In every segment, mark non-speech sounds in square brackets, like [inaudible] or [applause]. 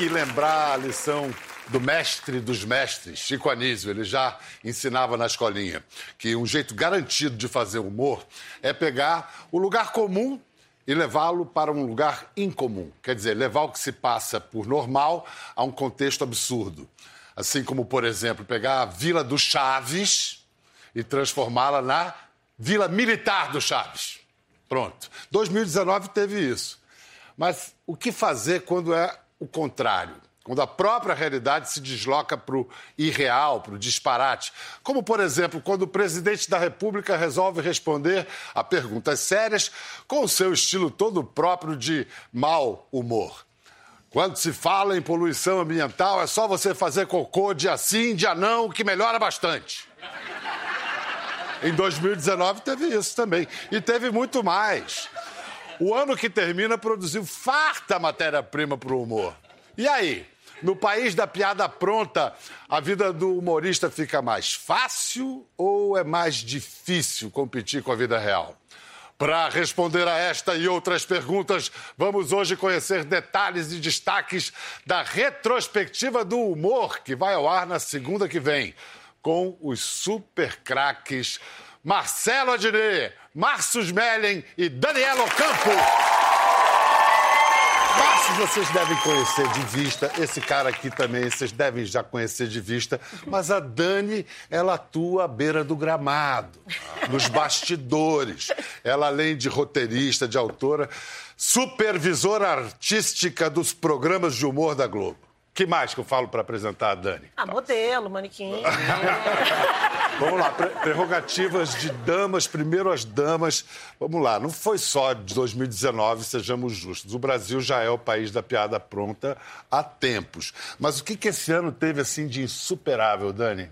que lembrar a lição do mestre dos mestres, Chico Anísio. Ele já ensinava na escolinha que um jeito garantido de fazer humor é pegar o lugar comum e levá-lo para um lugar incomum. Quer dizer, levar o que se passa por normal a um contexto absurdo. Assim como, por exemplo, pegar a Vila do Chaves e transformá-la na Vila Militar do Chaves. Pronto. 2019 teve isso. Mas o que fazer quando é o contrário? Quando a própria realidade se desloca para o irreal, para o disparate. Como, por exemplo, quando o presidente da República resolve responder a perguntas sérias com o seu estilo todo próprio de mau humor. Quando se fala em poluição ambiental, é só você fazer cocô dia sim, dia não, que melhora bastante. Em 2019 teve isso também. E teve muito mais. O ano que termina produziu farta matéria-prima para o humor. E aí? No país da piada pronta, a vida do humorista fica mais fácil ou é mais difícil competir com a vida real? Para responder a esta e outras perguntas, vamos hoje conhecer detalhes e destaques da retrospectiva do humor que vai ao ar na segunda que vem, com os super craques Marcelo Adnet, Márcio Mellen e Daniela Ocampo. Márcio, vocês devem conhecer de vista. Esse cara aqui também, vocês devem já conhecer de vista. Mas a Dani, ela atua à beira do gramado, nos bastidores. Ela, além de roteirista, de autora, supervisora artística dos programas de humor da Globo que mais que eu falo para apresentar a Dani? Ah, modelo, manequim. [laughs] Vamos lá, prerrogativas de damas, primeiro as damas. Vamos lá, não foi só de 2019, sejamos justos. O Brasil já é o país da piada pronta há tempos. Mas o que, que esse ano teve assim de insuperável, Dani?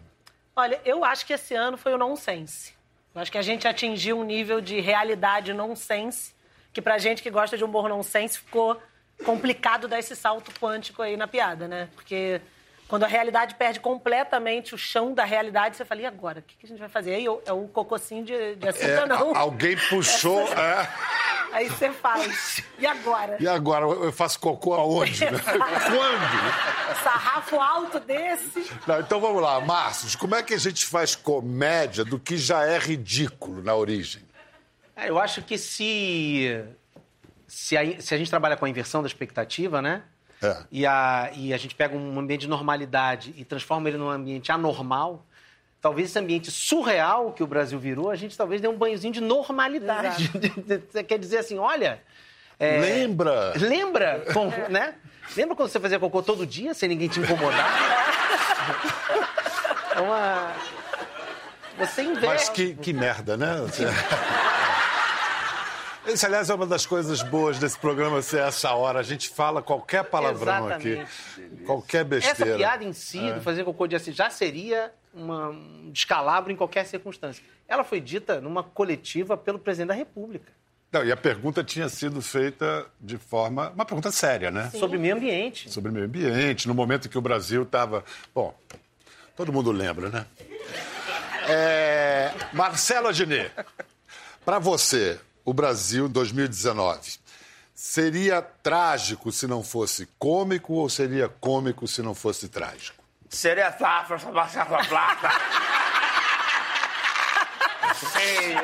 Olha, eu acho que esse ano foi o nonsense. Eu acho que a gente atingiu um nível de realidade nonsense que pra gente que gosta de humor nonsense ficou complicado dar esse salto quântico aí na piada, né? Porque quando a realidade perde completamente o chão da realidade, você fala, e agora? O que a gente vai fazer? Aí é o cococinho de, de açúcar, é, não. Alguém puxou. É. Aí você faz. E agora? E agora? Eu faço cocô aonde? [laughs] Quando? Sarrafo alto desse. Não, então vamos lá, Márcio, como é que a gente faz comédia do que já é ridículo na origem? É, eu acho que se se a, se a gente trabalha com a inversão da expectativa, né? É. E, a, e a gente pega um ambiente de normalidade e transforma ele num ambiente anormal, talvez esse ambiente surreal que o Brasil virou, a gente talvez dê um banhozinho de normalidade. Você [laughs] quer dizer assim, olha. É, lembra! Lembra, com, né? Lembra quando você fazia cocô todo dia sem ninguém te incomodar? [laughs] É uma. Você inverte. Mas que, que merda, né? [laughs] Isso, aliás, é uma das coisas boas desse programa ser essa hora. A gente fala qualquer palavrão Exatamente. aqui, qualquer besteira. Essa piada em si, é. do fazer cocô de assim, já seria uma, um descalabro em qualquer circunstância. Ela foi dita numa coletiva pelo presidente da República. Não, e a pergunta tinha sido feita de forma. Uma pergunta séria, né? Sim. Sobre meio ambiente. Sobre meio ambiente, no momento em que o Brasil estava. Bom, todo mundo lembra, né? É... Marcelo Agenê, para você, o Brasil 2019. Seria trágico se não fosse cômico ou seria cômico se não fosse trágico? Seria não fosse plata. Sim.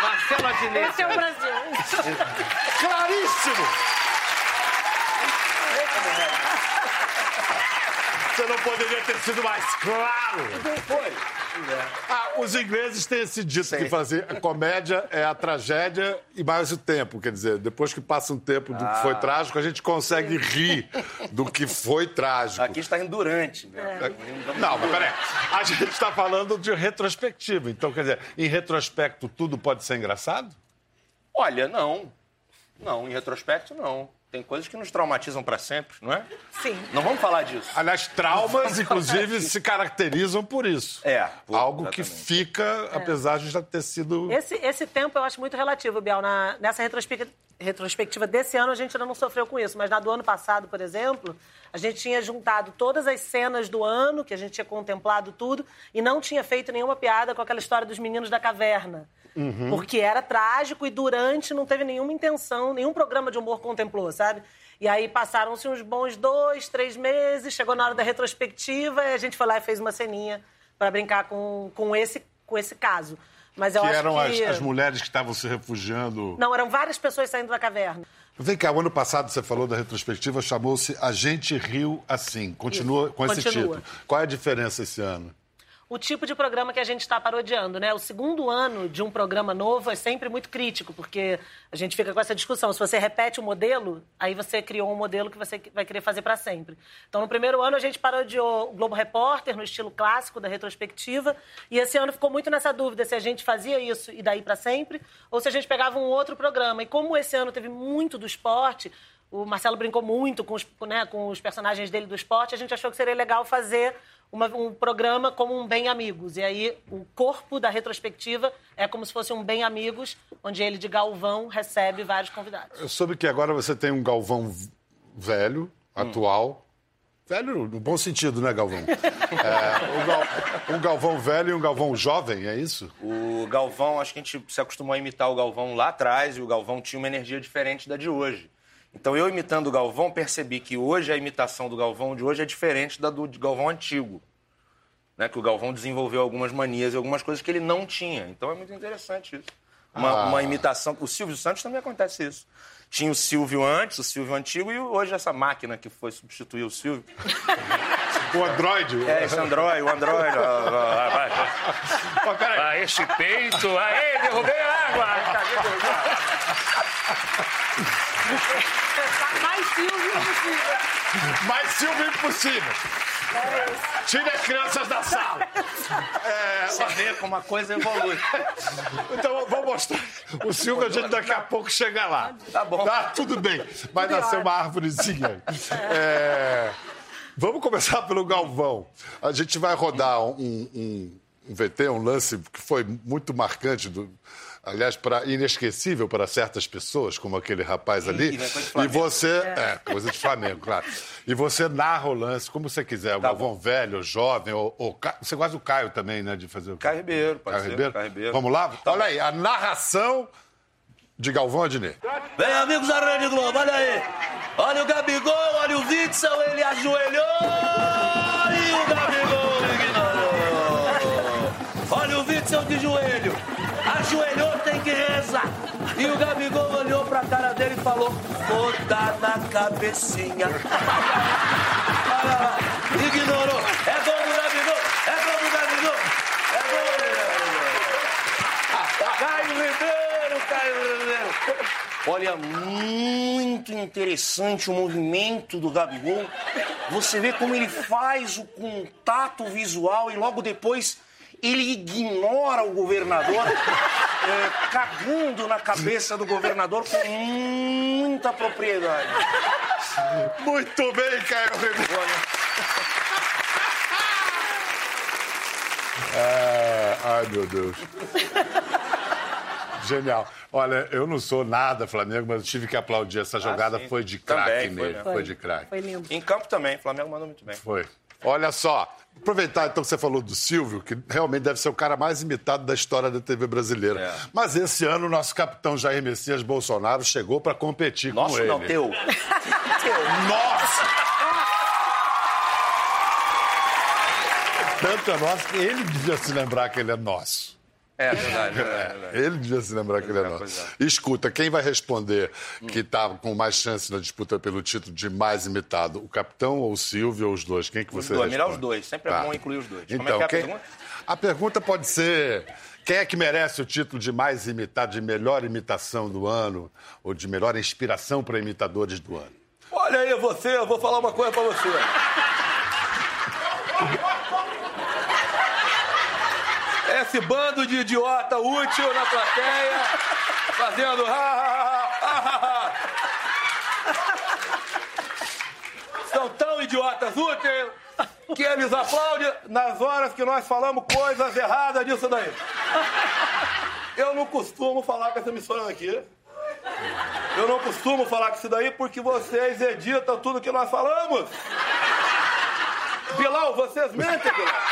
Marcelo Adnet. Esse é o Brasil. Claríssimo! Você não poderia ter sido mais claro. Foi. Ah, os ingleses têm esse dito Sim. que fazer a comédia é a tragédia e mais o tempo. Quer dizer, depois que passa um tempo do ah. que foi ah. trágico, a gente consegue rir do que foi trágico. Aqui está indo durante. É. Não, mas peraí. A gente está falando de retrospectiva. Então, quer dizer, em retrospecto, tudo pode ser engraçado? Olha, não. Não, em retrospecto, não tem coisas que nos traumatizam para sempre, não é? Sim. Não vamos falar disso. Aliás, traumas, inclusive, se caracterizam por isso. É. Por, Algo exatamente. que fica, é. apesar de já ter sido. Esse, esse tempo eu acho muito relativo, Biel. Na, nessa retrospectiva, retrospectiva desse ano, a gente ainda não sofreu com isso. Mas na do ano passado, por exemplo, A gente tinha juntado todas as cenas do ano, que a gente tinha contemplado tudo, e não tinha feito nenhuma piada com aquela história dos meninos da caverna. Uhum. Porque era trágico e durante não teve nenhuma intenção, nenhum programa de humor contemplou, sabe? E aí passaram-se uns bons dois, três meses, chegou na hora da retrospectiva e a gente foi lá e fez uma ceninha para brincar com, com, esse, com esse caso. Mas eu que acho eram que... as, as mulheres que estavam se refugiando. Não, eram várias pessoas saindo da caverna. Vem cá, o ano passado você falou da retrospectiva, chamou-se A Gente Riu Assim. Continua Isso, com esse continua. título. Qual é a diferença esse ano? O tipo de programa que a gente está parodiando, né? O segundo ano de um programa novo é sempre muito crítico, porque a gente fica com essa discussão. Se você repete o modelo, aí você criou um modelo que você vai querer fazer para sempre. Então, no primeiro ano, a gente parodiou o Globo Repórter, no estilo clássico da retrospectiva, e esse ano ficou muito nessa dúvida se a gente fazia isso e daí para sempre, ou se a gente pegava um outro programa. E como esse ano teve muito do esporte, o Marcelo brincou muito com os, né, com os personagens dele do esporte, a gente achou que seria legal fazer uma, um programa como um Bem Amigos. E aí o corpo da retrospectiva é como se fosse um Bem Amigos, onde ele, de Galvão, recebe vários convidados. Eu soube que agora você tem um Galvão velho, atual. Velho no bom sentido, né, Galvão? [laughs] É, um, Gal, um Galvão velho e um Galvão jovem, é isso? O Galvão, acho que a gente se acostumou a imitar o Galvão lá atrás e o Galvão tinha uma energia diferente da de hoje. Então eu imitando o Galvão percebi que hoje a imitação do Galvão de hoje é diferente da do Galvão antigo. Né? Que o Galvão desenvolveu algumas manias e algumas coisas que ele não tinha. Então é muito interessante isso. Uma, ah. uma imitação. O Silvio Santos também acontece isso. Tinha o Silvio antes, o Silvio antigo, e hoje essa máquina que foi substituir o Silvio. [laughs] o Android. É, esse Android, o Android. oh, peraí. Ah, esse peito. Aê, derrubei a água. [laughs] Mais Silvio impossível. Mais Silvio impossível. Tire as crianças da sala. É, Você vê como a coisa evolui. Então, vou mostrar. O Silvio, a gente daqui a pouco chega lá. Tá bom. Tá, tudo bem. Vai nascer uma árvorezinha. É... Vamos começar pelo Galvão. A gente vai rodar um, um, um VT, um lance que foi muito marcante do, aliás, para inesquecível para certas pessoas, como aquele rapaz ali. Sim, e você. É. é. coisa de Flamengo, claro. E você narra o lance como você quiser, o tá Galvão bom. velho, jovem, ou, ou, Você gosta do Caio também, né? De fazer o Caio Ribeiro, pode Caio ser. Ribeiro? Caio Ribeiro. Vamos lá? Tá Olha bom. aí, a narração de Galvão Adnet. Bem, amigos da Rede Globo, olha aí. Olha o Gabigol, olha o Witzel, ele ajoelhou e o Gabigol ignorou. Olha o Witzel de joelho ajoelhou, tem que rezar. E o Gabigol olhou pra cara dele e falou: Vou na cabecinha. Ignorou. É gol do Gabigol, é gol do Gabigol, é gol do Gabigol. Caio Ribeiro, Caio Ribeiro. Olha, muito interessante o movimento do Gabigol. Você vê como ele faz o contato visual e logo depois ele ignora o governador, [laughs] é, cagando na cabeça do governador com muita propriedade. Muito bem, Caio [laughs] é, Ai, meu Deus. Genial. Olha, eu não sou nada Flamengo, mas eu tive que aplaudir. Essa jogada ah, foi de craque nele. Foi, foi de craque. Foi lindo. Em campo também, o Flamengo mandou muito bem. Foi. Olha só, aproveitar então que você falou do Silvio, que realmente deve ser o cara mais imitado da história da TV brasileira. É. Mas esse ano o nosso capitão Jair Messias Bolsonaro chegou para competir Nosso, com ele. Nosso não, teu. [laughs] teu. Nossa! Tanto é nosso que ele devia se lembrar que ele é nosso. É verdade, é verdade. Ele devia se lembrar que ele é nosso. Escuta, quem vai responder que está com mais chance na disputa pelo título de mais imitado? O capitão ou o Silvio ou os dois? Quem que você os dois? Melhor os dois. Sempre é tá. bom incluir os dois. Então, Como é que é quem... a pergunta? A pergunta pode ser quem é que merece o título de mais imitado, de melhor imitação do ano ou de melhor inspiração para imitadores do ano? Olha aí você, eu vou falar uma coisa para você. [laughs] esse bando de idiota útil na plateia, fazendo São tão idiotas úteis que eles aplaudem nas horas que nós falamos coisas erradas disso daí. Eu não costumo falar com essa emissora aqui. Eu não costumo falar com isso daí porque vocês editam tudo que nós falamos. Bilal, vocês mentem, Bilal.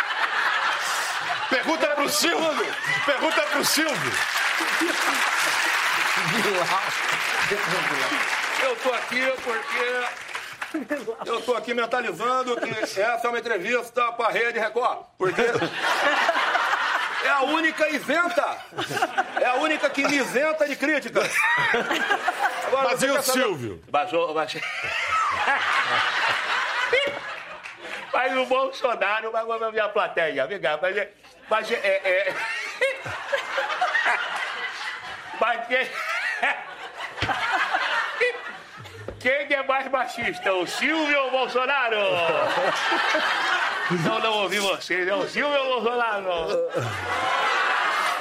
Pergunta pro Silvio! Pergunta pro Silvio! Eu tô aqui porque. Eu tô aqui mentalizando que essa é uma entrevista pra Rede Record. Porque. É a única isenta. É a única que me isenta de críticas. Agora, Mas e o Silvio? Baixou, baixou. Mas o Bolsonaro vai pra minha plateia, vem cá, mas é. Mas é. é, é... Mas quem. Quem é mais machista, o Silvio ou o Bolsonaro? Não, não ouvi vocês, é o Silvio ou o Bolsonaro?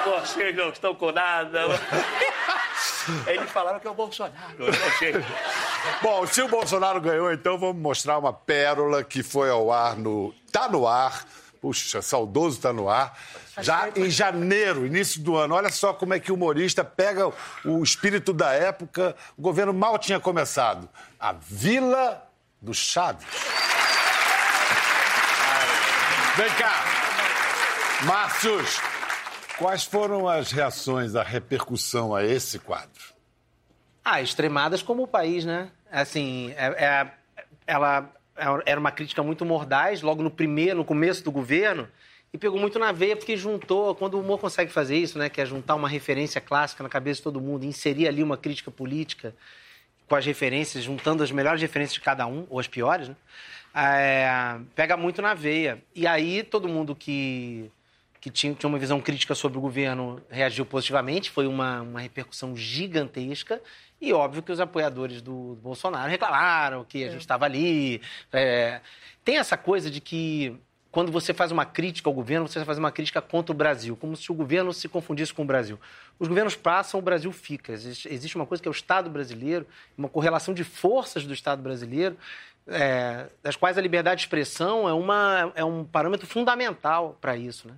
Vocês não estão com nada. Eles falaram que é o Bolsonaro, eu não sei. Bom, se o Bolsonaro ganhou, então vamos mostrar uma pérola que foi ao ar no. Tá no ar. Puxa, saudoso tá no ar. Já em janeiro, início do ano. Olha só como é que o humorista pega o espírito da época. O governo mal tinha começado. A Vila do Chaves. Vem cá. Márcios, quais foram as reações, a repercussão a esse quadro? Ah, extremadas como o país, né? Assim, é- é- ela era uma crítica muito mordaz logo no primeiro, no começo do governo, e pegou muito na veia porque juntou, quando o humor consegue fazer isso, né, que é juntar uma referência clássica na cabeça de todo mundo, inserir ali uma crítica política com as referências, juntando as melhores referências de cada um, ou as piores, né? É, pega muito na veia. E aí todo mundo que que tinha, tinha uma visão crítica sobre o governo reagiu positivamente, foi uma, uma repercussão gigantesca. E óbvio que os apoiadores do, do Bolsonaro reclamaram que a gente estava ali. é. Tem essa coisa de que quando você faz uma crítica ao governo, você faz uma crítica contra o Brasil, como se o governo se confundisse com o Brasil. Os governos passam, o Brasil fica. Existe, existe uma coisa que é o Estado brasileiro, uma correlação de forças do Estado brasileiro, é, das quais a liberdade de expressão é, uma, é um parâmetro fundamental para isso, né?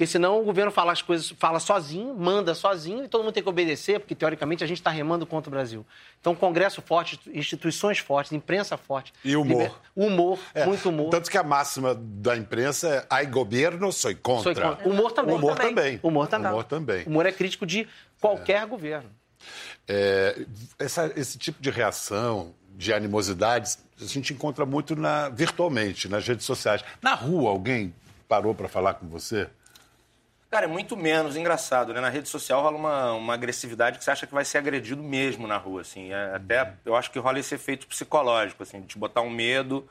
Porque senão o governo fala as coisas, fala sozinho, manda sozinho e todo mundo tem que obedecer, porque teoricamente a gente está remando contra o Brasil. Então, Congresso forte, instituições fortes, imprensa forte. E humor. liber- Humor, É, muito humor. Tanto que a máxima da imprensa é ai governo, sou contra. Sou contra. Humor também. Humor também. também. Humor também. Humor também. Humor é crítico de qualquer governo. É, essa- esse tipo de reação, de animosidades, a gente encontra muito na- virtualmente, nas redes sociais. Na rua, alguém parou para falar com você? Cara, é muito menos engraçado, né? Na rede social rola uma, uma agressividade que você acha que vai ser agredido mesmo na rua, assim. É, até eu acho que rola esse efeito psicológico, assim, de te botar um medo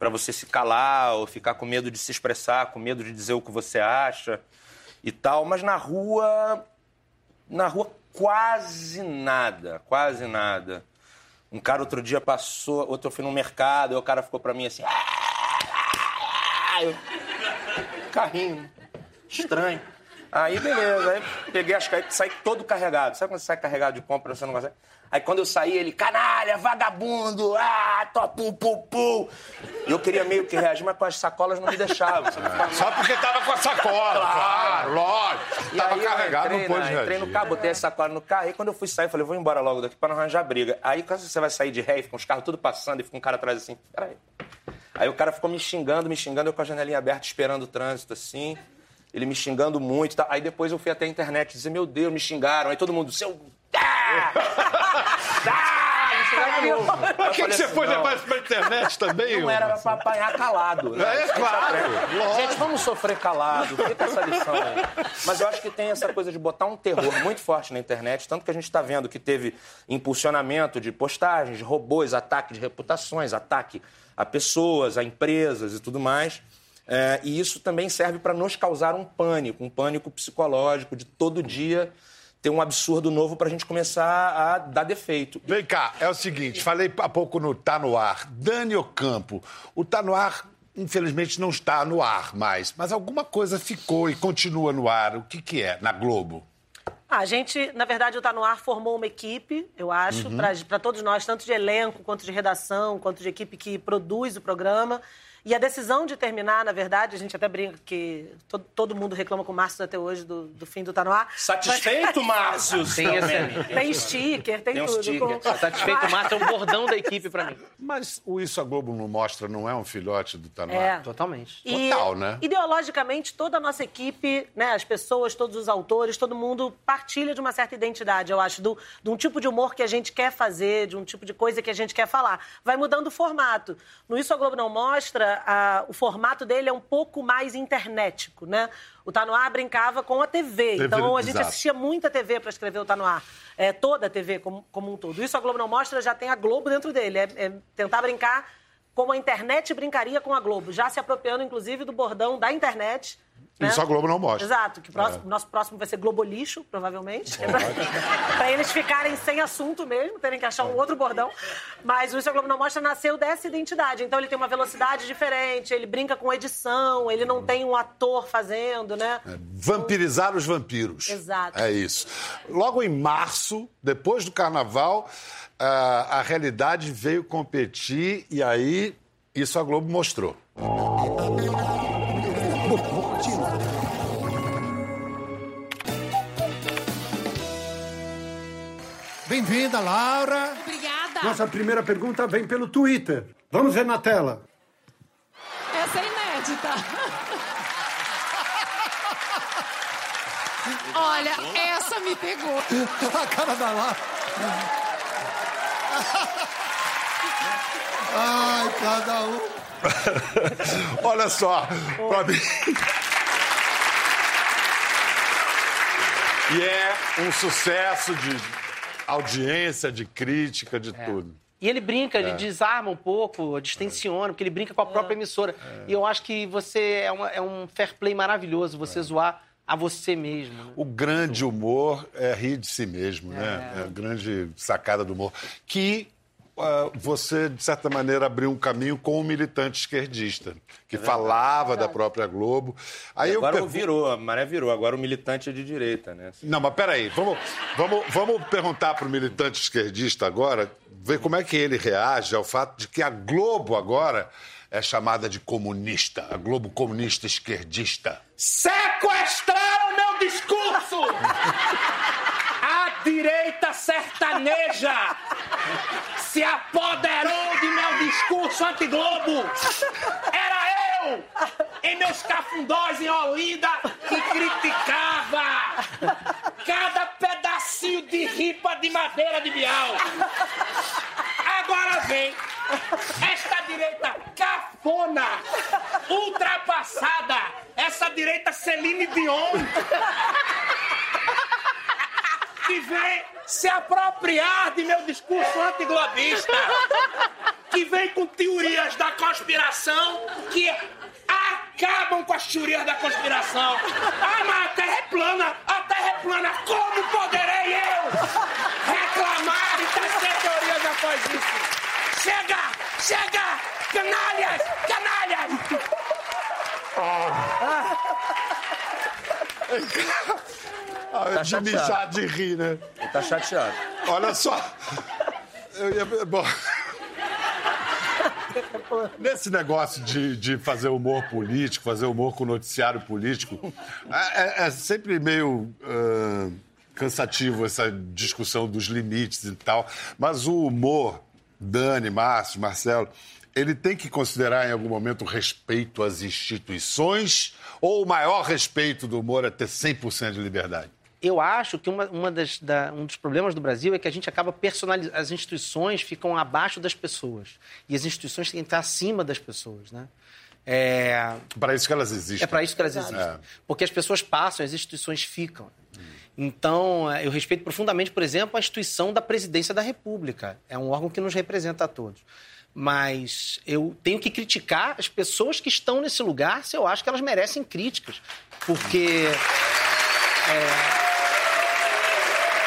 para você se calar ou ficar com medo de se expressar, com medo de dizer o que você acha e tal. Mas na rua, na rua quase nada, quase nada. Um cara outro dia passou, outro eu fui no mercado, e o cara ficou pra mim assim. "Ah, Eu... Carrinho. Estranho. Aí, beleza. Aí peguei as caixas, saí todo carregado. Sabe quando você sai carregado de compra, você não consegue? Aí quando eu saí, ele, canalha, vagabundo, ah, topu, pu, pu. E eu queria meio que reagir, mas com as sacolas não me deixavam. sabe? Só porque tava com a sacola, claro, lógico. E Tava aí carregado, entrei, não pôde na- entrei no reagir. carro, botei a sacola no carro, e quando eu fui sair, eu falei, vou embora logo daqui pra não arranjar briga. Aí quando você vai sair de ré, e fica os carros tudo passando, e fica um cara atrás assim, peraí. Aí o cara ficou me xingando, me xingando, eu com a janelinha aberta, esperando o trânsito assim. Ele me xingando muito. tal. Aí depois eu fui até a internet dizer, meu Deus, me xingaram. Aí todo mundo, seu. Ah! Ah! Me xingaram de novo. Aí eu Por que, que você assim, foi levar isso pra internet também? Não era pra apanhar calado. né? É, claro, lógico. Gente, vamos sofrer calado. Fica essa lição aí. Mas eu acho que tem essa coisa de botar um terror muito forte na internet. Tanto que a gente está vendo que teve impulsionamento de postagens, de robôs, ataque de reputações, ataque a pessoas, a empresas e tudo mais. É, e isso também serve para nos causar um pânico, um pânico psicológico de todo dia ter um absurdo novo para a gente começar a dar defeito. Vem cá, é o seguinte, falei há pouco no Tá No Ar. Dani Ocampo, o Tá No Ar, infelizmente, não está no ar mais, mas alguma coisa ficou e continua no ar. O que, que é na Globo? Ah, a gente, na verdade, o Tá No Ar formou uma equipe, eu acho, para todos nós, tanto de elenco, quanto de redação, quanto de equipe que produz o programa. E a decisão de terminar, na verdade, a gente até brinca que todo, todo mundo reclama com o Márcio até hoje do, do fim do No Ar. Satisfeito, Márcio? [laughs] Tem esse-. Tem sticker, tem, Tem tudo. sticker. Com- Satisfeito, Márcio é um bordão da equipe pra mim. Mas o Isso a Globo não mostra não é um filhote do no É. Totalmente. E, Total, né? Ideologicamente, toda a nossa equipe, né, as pessoas, todos os autores, todo mundo partilha de uma certa identidade, eu acho, do- de um tipo de humor que a gente quer fazer, de um tipo de coisa que a gente quer falar. Vai mudando o formato. No Isso a Globo não mostra, a- o formato dele é um pouco mais internetico, né? O Tá No Ar brincava com a TV, TV, então a gente exato. assistia muita TV para escrever o Tá No Ar. É, toda a TV como, como um todo. Isso a Globo não mostra, já tem a Globo dentro dele. É, é tentar brincar como a internet brincaria com a Globo, já se apropriando, inclusive, do bordão da internet. Né? Isso a Globo não mostra. Exato, que o próximo- nosso próximo vai ser Globolixo, provavelmente. Para [laughs] eles ficarem sem assunto mesmo, terem que achar um outro bordão. Mas o Isso a Globo não mostra nasceu dessa identidade. Então ele tem uma velocidade diferente, ele brinca com edição, ele não tem um ator fazendo, né? Vampirizar os vampiros. Exato. É isso. Logo em março, depois do carnaval, a, a realidade veio competir e aí isso a Globo mostrou. Bem-vinda, Laura. Obrigada. Nossa primeira pergunta vem pelo Twitter. Vamos ver na tela. Essa é inédita. Olha, essa me pegou. A cara da Laura. Ai, cada um. [laughs] Olha só, pra mim. E é um sucesso de audiência, de crítica, de tudo. E ele brinca, É. ele desarma um pouco, distensiona, porque ele brinca com a própria emissora. E eu acho que você é, uma- é um fair play maravilhoso, você zoar a você mesmo. né? O grande humor é rir de si mesmo, né? É a grande sacada do humor. Que você, de certa maneira, abriu um caminho com o militante esquerdista, que falava da própria Globo. Aí eu Agora pergunto- virou, a maré virou. Agora o militante é de direita, né? Não, mas peraí, vamos, vamos, vamos perguntar para o militante esquerdista agora, ver como é que ele reage ao fato de que a Globo agora é chamada de comunista, a Globo comunista esquerdista. Sequestraram meu discurso! [laughs] Direita sertaneja se apoderou de meu discurso anti-Globo! Era eu, em meus cafundós em Olinda, que criticava cada pedacinho de ripa de madeira de bial. Agora vem esta direita cafona, ultrapassada, essa direita Celine Dion, se apropriar de meu discurso antiglobista, que vem com teorias da conspiração que acabam com as teorias da conspiração. Ah, mas a Terra é plana, a Terra é plana, como poderei eu reclamar e tecer teorias após isso? Chega, chega, canalhas, canalhas! Ah, de chateado. mijar de rir, né? Tá chateado. Olha só. Eu ia- bom. Nesse negócio de, de fazer humor político, fazer humor com noticiário político, é, é- é sempre meio ah, cansativo essa discussão dos limites e tal. Mas o humor, Dani, Márcio, Marcelo, ele tem que considerar em algum momento o respeito às instituições ou o maior respeito do humor é ter 100% de liberdade? Eu acho que uma, uma das, da- um dos problemas do Brasil é que a gente acaba personalizando. As instituições ficam abaixo das pessoas. E as instituições têm que estar acima das pessoas, né? É, Para isso que elas existem. é para isso que elas existem. É. Porque as pessoas passam, as instituições ficam. Então, eh, eu respeito profundamente, por exemplo, a instituição da presidência da República. É um órgão que nos representa a todos. Mas eu tenho que criticar as pessoas que estão nesse lugar se eu acho que elas merecem críticas. Porque.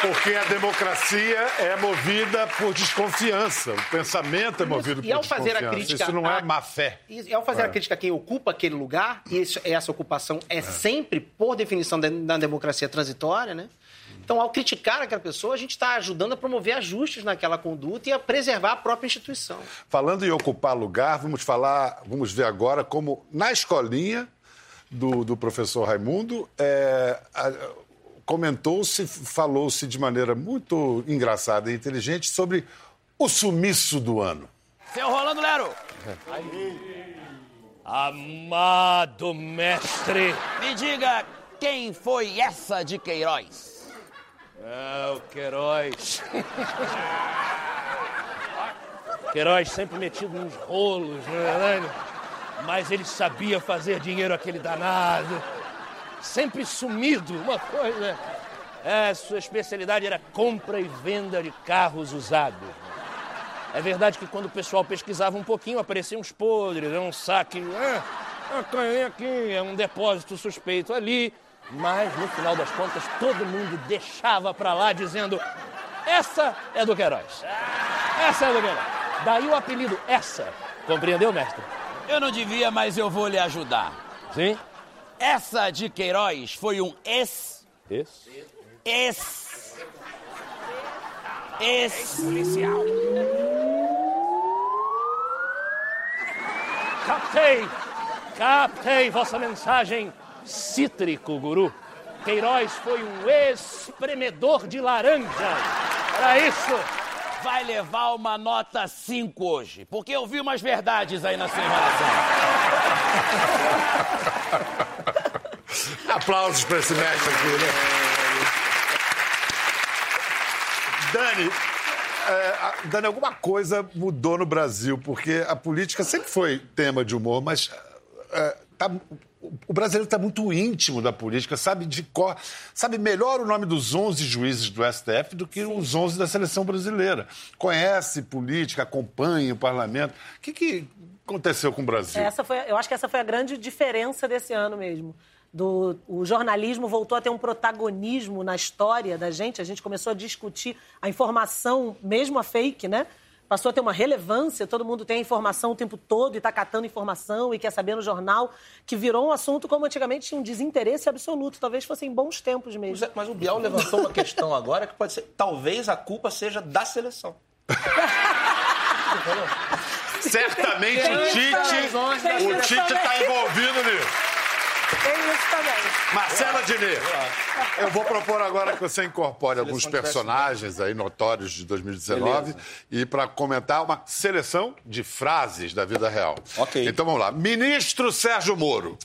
Porque a democracia é movida por desconfiança. O pensamento é movido E por ao fazer a desconfiança. crítica Isso não é a- má fé. E ao fazer a crítica a quem ocupa aquele lugar, e isso- essa ocupação é, sempre, por definição, da, da democracia transitória, né? Então, ao criticar aquela pessoa, a gente está ajudando a promover ajustes naquela conduta e a preservar a própria instituição. Falando em ocupar lugar, vamos falar, vamos ver agora como na escolinha do, do professor Raimundo é, a- comentou-se, falou-se de maneira muito engraçada e inteligente sobre o sumiço do ano. Seu Rolando Lero. Amado mestre. Me diga quem foi essa de Queiroz? É o Queiroz. Queiroz sempre metido nos rolos, não é verdade? Mas ele sabia fazer dinheiro aquele danado. Sempre sumido, uma coisa. É, sua especialidade era compra e venda de carros usados. É verdade que quando o pessoal pesquisava um pouquinho, apareciam uns podres, é um saque, ah, ah, aqui, é um depósito suspeito ali. Mas, no final das contas, todo mundo deixava pra lá dizendo essa é do Queiroz. Essa é do Queiroz. Daí o apelido essa. Compreendeu, mestre? Eu não devia, mas eu vou lhe ajudar. Sim? Essa de Queiroz foi um ex. Esse? Ex. Ex-policial. Captei! Captei vossa mensagem, cítrico guru. Queiroz foi um espremedor de laranja. Era isso. Vai levar uma nota 5 hoje, porque eu vi umas verdades aí na sua enrolação. [laughs] Aplausos para esse mestre aqui, né? Dani, é, Dani, alguma coisa mudou no Brasil, porque a política sempre foi tema de humor, mas é, tá- o brasileiro está muito íntimo da política, sabe de cor, sabe melhor o nome dos 11 juízes do STF do que os 11 da seleção brasileira. Conhece política, acompanha o parlamento. O que, que aconteceu com o Brasil? Essa foi, eu acho que essa foi a grande diferença desse ano mesmo. Do, o jornalismo voltou a ter um protagonismo na história da gente. A gente começou a discutir a informação, mesmo a fake, né? Passou a ter uma relevância, todo mundo tem a informação o tempo todo e está catando informação e quer saber no jornal, que virou um assunto como antigamente tinha um desinteresse absoluto. Talvez fossem bons tempos mesmo. Mas o Biel levantou uma questão agora que pode ser. Talvez a culpa seja da seleção. Certamente o Tem isso Tite, o Tite está envolvido nisso. Tem isso também. Marcela Diniz, eu vou propor agora que você incorpore alguns personagens aí notórios de 2019 Beleza. e para comentar uma seleção de frases da vida real. Ok. Então vamos lá. Ministro Sérgio Moro,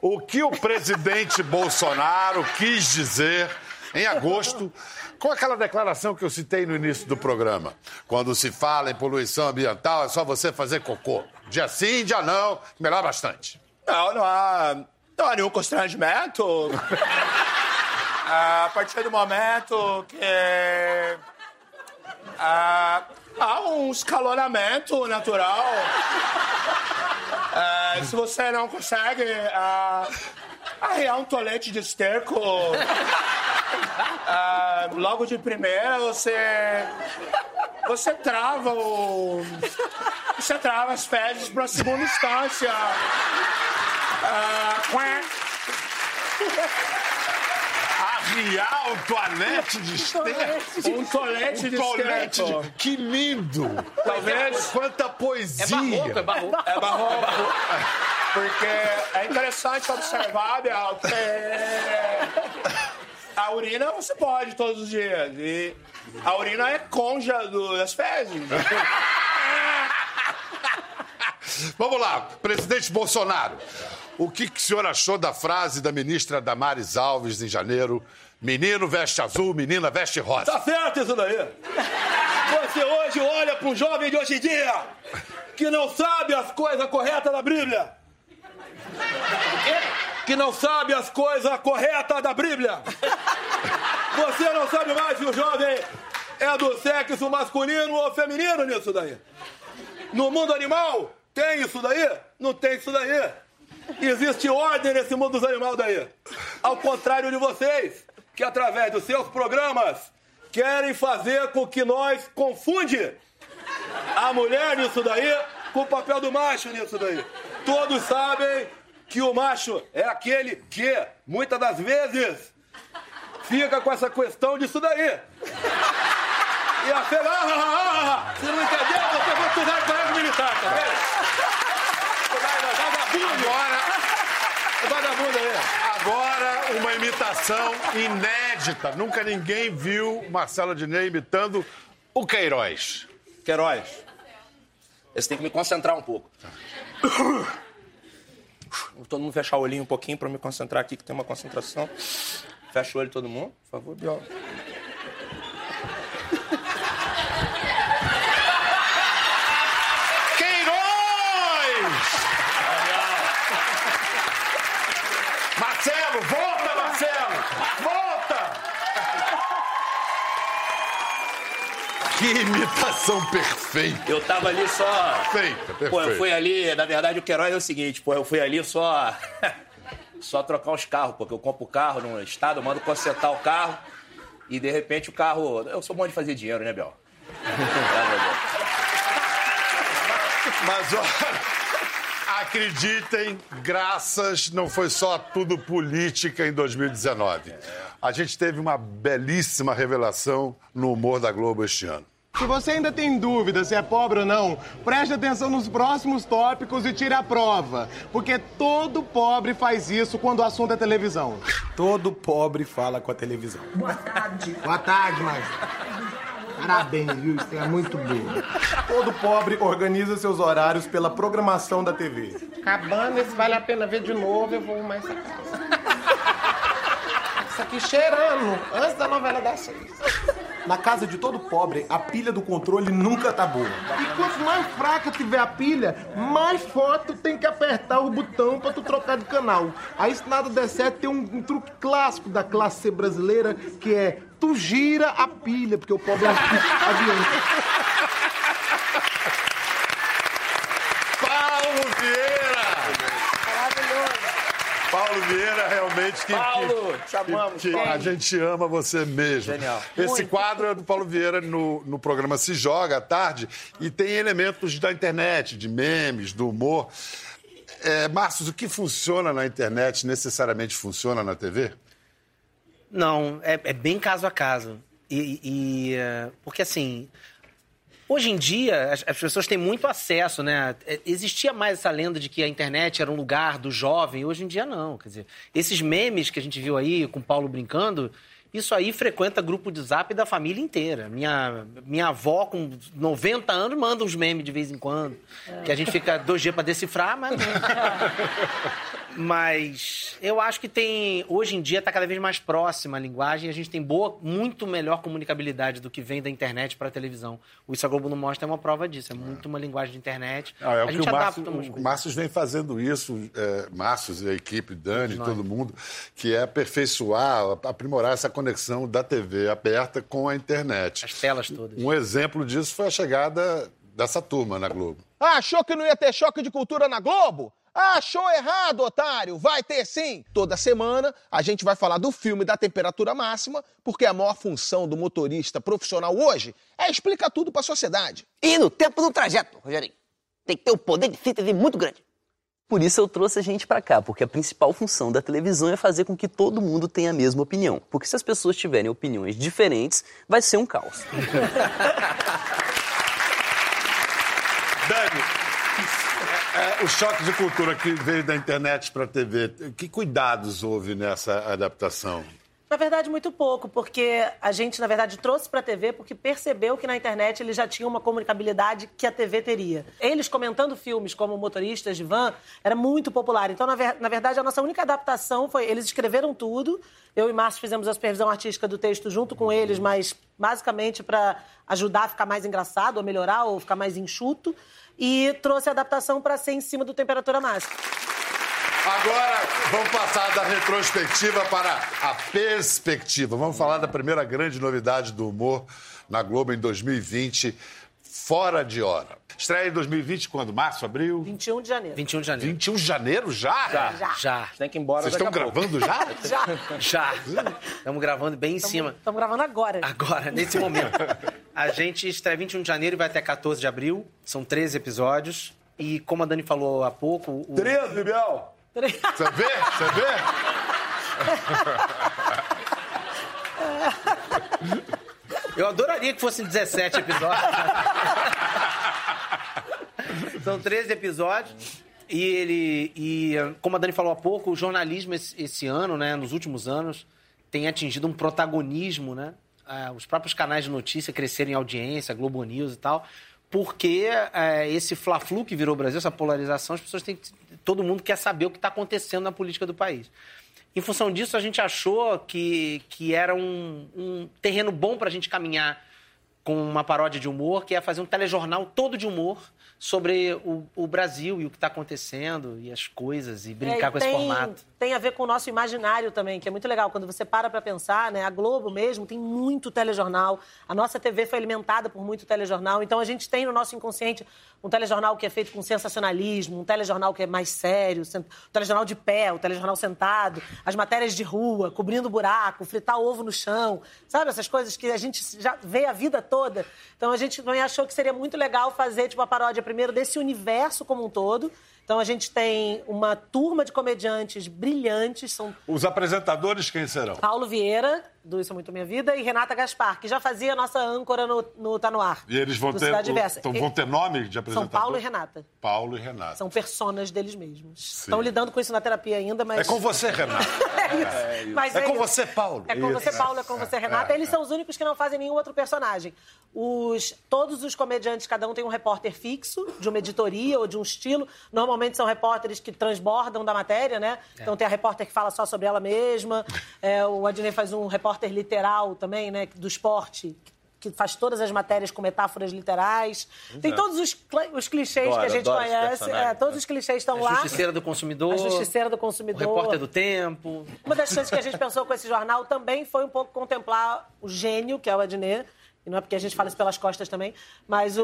o que o presidente [laughs] Bolsonaro quis dizer em agosto com aquela declaração que eu citei no início do programa? Quando se fala em poluição ambiental, é só você fazer cocô. Dia sim, dia não, melhor bastante. Não, não há, não há nenhum constrangimento. [laughs] Ah, a partir do momento que ah, há um escalonamento natural. Ah, se você não consegue ah, arrear um tolete de esterco logo de primeira, você você trava o você trava as fezes para segunda instância. Ah. Arriar o toalete de esterco. um tolete de Tolete esterco. de... Que lindo! Talvez Quanta poesia! É barroco, é barroco. é barroco. Porque é interessante observar, Biel, que a urina você pode todos os dias. E a urina é conja do- das fezes. [laughs] Vamos lá, presidente Bolsonaro. O que, que o senhor achou da frase da ministra Damares Alves em janeiro? Menino veste azul, menina veste rosa. Tá certo isso daí. Você hoje olha para um jovem de hoje em dia que não sabe as coisas corretas da Bíblia. Que não sabe as coisas corretas da Bíblia. Você não sabe mais se o jovem é do sexo masculino ou feminino nisso daí. No mundo animal, tem isso daí? Não tem isso daí. Existe ordem nesse mundo dos animais daí. Ao contrário de vocês, que através dos seus programas querem fazer com que nós confunde a mulher nisso daí com o papel do macho nisso daí. Todos sabem que o macho é aquele que, muitas das vezes, fica com essa questão disso daí. E a Fê, ah, ah, ah, ah, se não entendeu, você vai estudar colégio militar, tá? Agora, Vagabundo aí. agora uma imitação inédita. Nunca ninguém viu Marcelo Adnet imitando o Queiroz. Queiroz. Esse tem que me concentrar um pouco. Todo mundo fechar o olhinho um pouquinho pra eu me concentrar aqui, que tem uma concentração. Fecha o olho todo mundo, por favor, Biel. Queiroz! Marcelo, volta, Marcelo! Volta! Que imitação perfeita! Eu tava ali só. Perfeita, perfeita. Pô, eu fui ali, na verdade o Queiroz é o seguinte, pô, eu fui ali só. [laughs] só trocar os carros, porque eu compro o carro no estado, eu mando consertar o carro e de repente o carro. Eu sou bom de fazer dinheiro, né, Bel? [laughs] Mas olha, acreditem, graças não foi só tudo política em 2019. A gente teve uma belíssima revelação no humor da Globo este ano. Se você ainda tem dúvida se é pobre ou não, preste atenção nos próximos tópicos e tire a prova. Porque todo pobre faz isso quando o assunto é televisão. Todo pobre fala com a televisão. Boa tarde. Boa tarde, mas. Parabéns, viu? Isso é muito bom. Todo pobre organiza seus horários pela programação da TV. Acabando, esse vale a pena ver de novo, eu vou mais. Isso aqui cheirando, antes da novela das seis. Na casa de todo pobre, a pilha do controle nunca tá boa. E quanto mais fraca tiver a pilha, mais forte tem que apertar o botão pra tu trocar de canal. Aí se nada der certo, tem um, um truque clássico da classe C brasileira, que é tu gira a pilha, porque o pobre é um [laughs] avião. Paulo Vieira! Paulo Vieira, realmente que. Paulo, que, te amamos, que, a gente ama você mesmo. Genial. Esse quadro é do Paulo Vieira no, no programa Se Joga à tarde e tem elementos da internet, de memes, do humor. É, Márcio, o que funciona na internet necessariamente funciona na TV? Não, é, é bem caso a caso. E, e, eh, porque assim, hoje em dia as, as pessoas têm muito acesso, né? É, Existia mais essa lenda de que a internet era um lugar do jovem. Hoje em dia não. Quer dizer, esses memes que a gente viu aí com o Paulo brincando, isso aí frequenta grupo de zap da família inteira. Minha, minha avó, com 90 anos, manda uns memes de vez em quando. Que a gente fica dois dias pra decifrar, mas. [laughs] Mas eu acho que tem. Hoje em dia está cada vez mais próxima a linguagem. A gente tem boa, muito melhor comunicabilidade do que vem da internet para a televisão. O Isso a Globo não mostra é uma prova disso. É muito uma linguagem de internet. Ah, é o a que gente o adapta Márcio, umas o. Márcio vem fazendo isso, é, Márcio e a equipe, Dani, Nós. todo mundo, que é aperfeiçoar, aprimorar essa conexão da TV aberta com a internet. As telas todas. Um exemplo disso foi a chegada dessa turma na Globo. Ah, achou que não ia ter choque de cultura na Globo? Achou errado, otário! Vai ter sim! Toda semana a gente vai falar do filme da temperatura máxima, porque a maior função do motorista profissional hoje é explicar tudo pra sociedade. E no tempo do trajeto, Rogerinho. Tem que ter um poder de síntese muito grande. Por isso eu trouxe a gente pra cá, porque a principal função da televisão é fazer com que todo mundo tenha a mesma opinião. Porque se as pessoas tiverem opiniões diferentes, vai ser um caos. [laughs] Dani, é, o choque de cultura que veio da internet para a TV, que cuidados houve nessa adaptação? Na verdade, muito pouco, porque a gente, na verdade, trouxe para a TV porque percebeu que na internet eles já tinham uma comunicabilidade que a TV teria. Eles comentando filmes como Motoristas de Van era muito popular. Então, na, ver- na verdade, a nossa única adaptação foi. Eles escreveram tudo. Eu e Márcio fizemos a supervisão artística do texto junto com eles, mas basicamente para ajudar a ficar mais engraçado, ou melhorar, ou ficar mais enxuto. E trouxe a adaptação para ser em cima do temperatura máxima. Agora vamos passar da retrospectiva para a perspectiva. Vamos falar da primeira grande novidade do humor na Globo em 2020, Fora de Hora. Estreia em 2020 quando? Março, abril? 21 de janeiro. 21 de janeiro. 21 de janeiro já? Já. Já. Tem que ir embora Vocês estão gravando já? [laughs] Já. Já. Estamos gravando bem em cima. Estamos gravando agora. Agora, nesse momento. A gente estreia 21 de janeiro e vai até 14 de abril. São 13 episódios. E como a Dani falou há pouco... O... 13, Biel! Você vê? Você vê? Eu adoraria que fossem 17 episódios. São 13 episódios. E ele. E, como a Dani falou há pouco, o jornalismo esse, esse ano, né, nos últimos anos, tem atingido um protagonismo, né? Ah, os próprios canais de notícia cresceram em audiência, Globo News e tal, porque é, esse fla-flu que virou o Brasil, essa polarização, as pessoas têm todo mundo quer saber o que está acontecendo na política do país. Em função disso, a gente achou que, que era um, um terreno bom para a gente caminhar com uma paródia de humor, que é fazer um telejornal todo de humor sobre o, o Brasil e o que está acontecendo e as coisas e brincar É, com tem, esse formato. Tem a ver com o nosso imaginário também, que é muito legal. Quando você para para pensar, né? A Globo mesmo tem muito telejornal. A nossa TV foi alimentada por muito telejornal. Então a gente tem no nosso inconsciente um telejornal que é feito com sensacionalismo, um telejornal que é mais sério, o telejornal de pé, o telejornal sentado, as matérias de rua, cobrindo buraco, fritar ovo no chão, sabe? Essas coisas que a gente já vê a vida toda. Então a gente também achou que seria muito legal fazer tipo, a paródia primeiro desse universo como um todo. Então a gente tem uma turma de comediantes brilhantes, são Os apresentadores quem serão? Paulo Vieira, do Isso é Muito Minha Vida, e Renata Gaspar, que já fazia a nossa âncora no, no Tá No Ar. E eles vão ter, o- então, vão ter nome de São apresentador? Paulo e Renata. Paulo e Renata. São personas deles mesmos. Sim. Estão lidando com isso na terapia ainda, mas... É com você, Renata. [laughs] é isso. Mas É com isso. você, Paulo. É com você, Isso. Paulo, é com você, Renata. É, Eles são os únicos que não fazem nenhum outro personagem. Os, todos os comediantes, cada um tem um repórter fixo, de uma editoria ou de um estilo. Normalmente são repórteres que transbordam da matéria, né? Então tem a repórter que fala só sobre ela mesma. É, o Adnei faz um repórter literal também, né? Do esporte, que faz todas as matérias com metáforas literais. Tem é. todos os, cl- os clichês que a gente conhece. É, todos os clichês estão A lá. Justiceira do Consumidor. A Justiceira do Consumidor. O Repórter do Tempo. Uma das coisas que a gente pensou com esse jornal também foi um pouco contemplar o gênio, que é o Adnet. E não é porque a gente fala isso pelas costas também, mas o,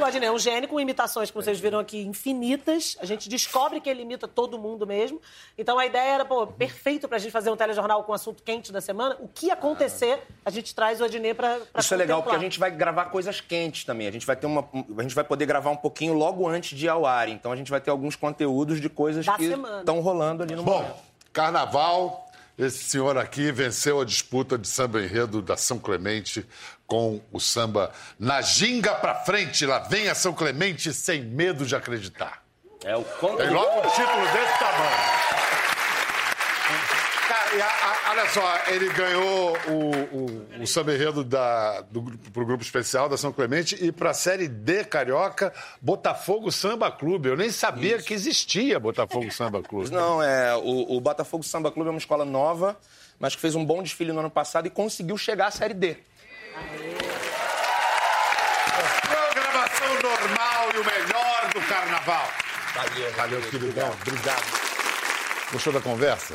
o Adnet é um gênio com imitações, como vocês viram aqui, infinitas. A gente descobre que ele imita todo mundo mesmo. Então a ideia era, pô, perfeito pra gente fazer um telejornal com o assunto quente da semana. O que acontecer, a gente traz o Adnet pra, pra Isso é legal, porque a contemplar. gente vai gravar coisas quentes também. A gente vai ter uma. A gente vai poder gravar um pouquinho logo antes de ir ao ar. Então a gente vai ter alguns conteúdos de coisas Da que estão rolando ali no Bom, carnaval. Esse senhor aqui venceu a disputa de samba enredo da São Clemente com o samba Na Ginga pra Frente. Lá vem a São Clemente sem medo de acreditar. É o Tem logo um título desse tamanho. Cara, a- a- olha só, ele ganhou o, o, o samba enredo da, do, grupo- pro grupo especial da São Clemente e pra série D Carioca, Botafogo Samba Clube. Eu nem sabia que existia Botafogo Samba Clube. Não, é. O, o Botafogo Samba Clube é uma escola nova, mas que fez um bom desfile no ano passado e conseguiu chegar à Série D. Programação normal e o melhor do carnaval. Valeu, Valeu, queridão. Obrigado. Gostou da conversa?